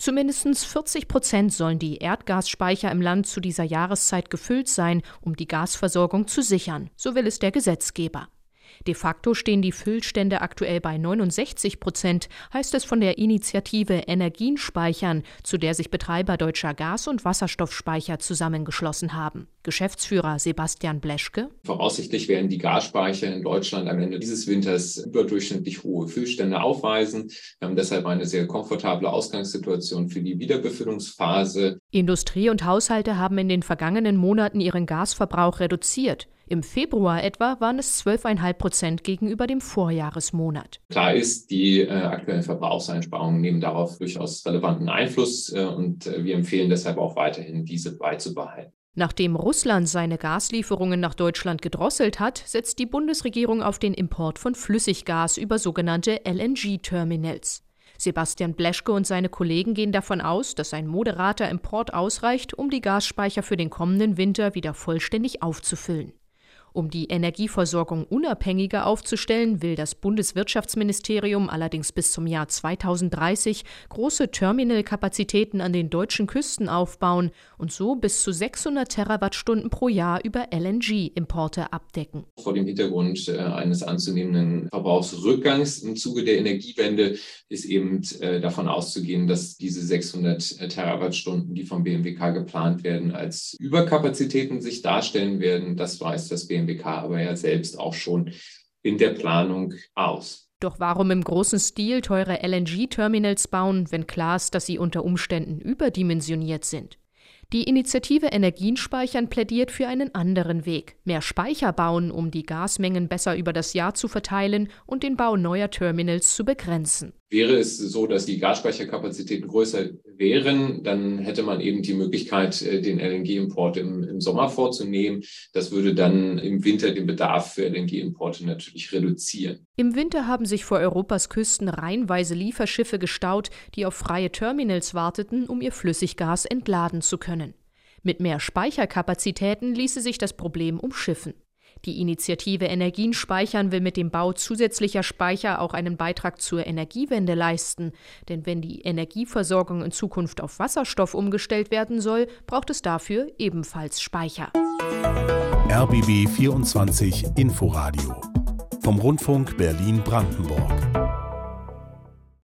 Zumindest 40 Prozent sollen die Erdgasspeicher im Land zu dieser Jahreszeit gefüllt sein, um die Gasversorgung zu sichern, so will es der Gesetzgeber. De facto stehen die Füllstände aktuell bei 69 Prozent, heißt es von der Initiative Energien speichern, zu der sich Betreiber deutscher Gas- und Wasserstoffspeicher zusammengeschlossen haben. Geschäftsführer Sebastian Bleschke. Voraussichtlich werden die Gasspeicher in Deutschland am Ende dieses Winters überdurchschnittlich hohe Füllstände aufweisen. Wir haben deshalb eine sehr komfortable Ausgangssituation für die Wiederbefüllungsphase. Industrie und Haushalte haben in den vergangenen Monaten ihren Gasverbrauch reduziert. Im Februar etwa waren es 12,5 Prozent gegenüber dem Vorjahresmonat. Klar ist, die äh, aktuellen Verbrauchseinsparungen nehmen darauf durchaus relevanten Einfluss äh, und äh, wir empfehlen deshalb auch weiterhin, diese beizubehalten. Nachdem Russland seine Gaslieferungen nach Deutschland gedrosselt hat, setzt die Bundesregierung auf den Import von Flüssiggas über sogenannte LNG-Terminals. Sebastian Bleschke und seine Kollegen gehen davon aus, dass ein moderater Import ausreicht, um die Gasspeicher für den kommenden Winter wieder vollständig aufzufüllen. Um die Energieversorgung unabhängiger aufzustellen, will das Bundeswirtschaftsministerium allerdings bis zum Jahr 2030 große Terminalkapazitäten an den deutschen Küsten aufbauen und so bis zu 600 Terawattstunden pro Jahr über LNG-Importe abdecken. Vor dem Hintergrund äh, eines anzunehmenden Verbrauchsrückgangs im Zuge der Energiewende ist eben äh, davon auszugehen, dass diese 600 Terawattstunden, die vom BMWK geplant werden, als Überkapazitäten sich darstellen werden. Das weiß das BMWK GmbH aber ja selbst auch schon in der Planung aus. Doch warum im großen Stil teure LNG-Terminals bauen, wenn klar ist, dass sie unter Umständen überdimensioniert sind? Die Initiative Energien speichern plädiert für einen anderen Weg. Mehr Speicher bauen, um die Gasmengen besser über das Jahr zu verteilen und den Bau neuer Terminals zu begrenzen. Wäre es so, dass die Gasspeicherkapazitäten größer wären, dann hätte man eben die Möglichkeit, äh, den LNG-Import im, im, Sommer vorzunehmen. Das würde dann im Winter den Bedarf für LNG-Importe natürlich reduzieren. Im Winter haben sich vor Europas Küsten reihenweise Lieferschiffe gestaut, die auf freie Terminals warteten, um ihr Flüssiggas entladen zu können. Mit mehr Speicherkapazitäten ließe sich das Problem umschiffen. Die Initiative Energien speichern will mit dem Bau zusätzlicher Speicher auch einen Beitrag zur Energiewende leisten. Denn wenn die Energieversorgung in Zukunft auf Wasserstoff umgestellt werden soll, braucht es dafür ebenfalls Speicher. RBB 24 Inforadio vom Rundfunk Berlin-Brandenburg.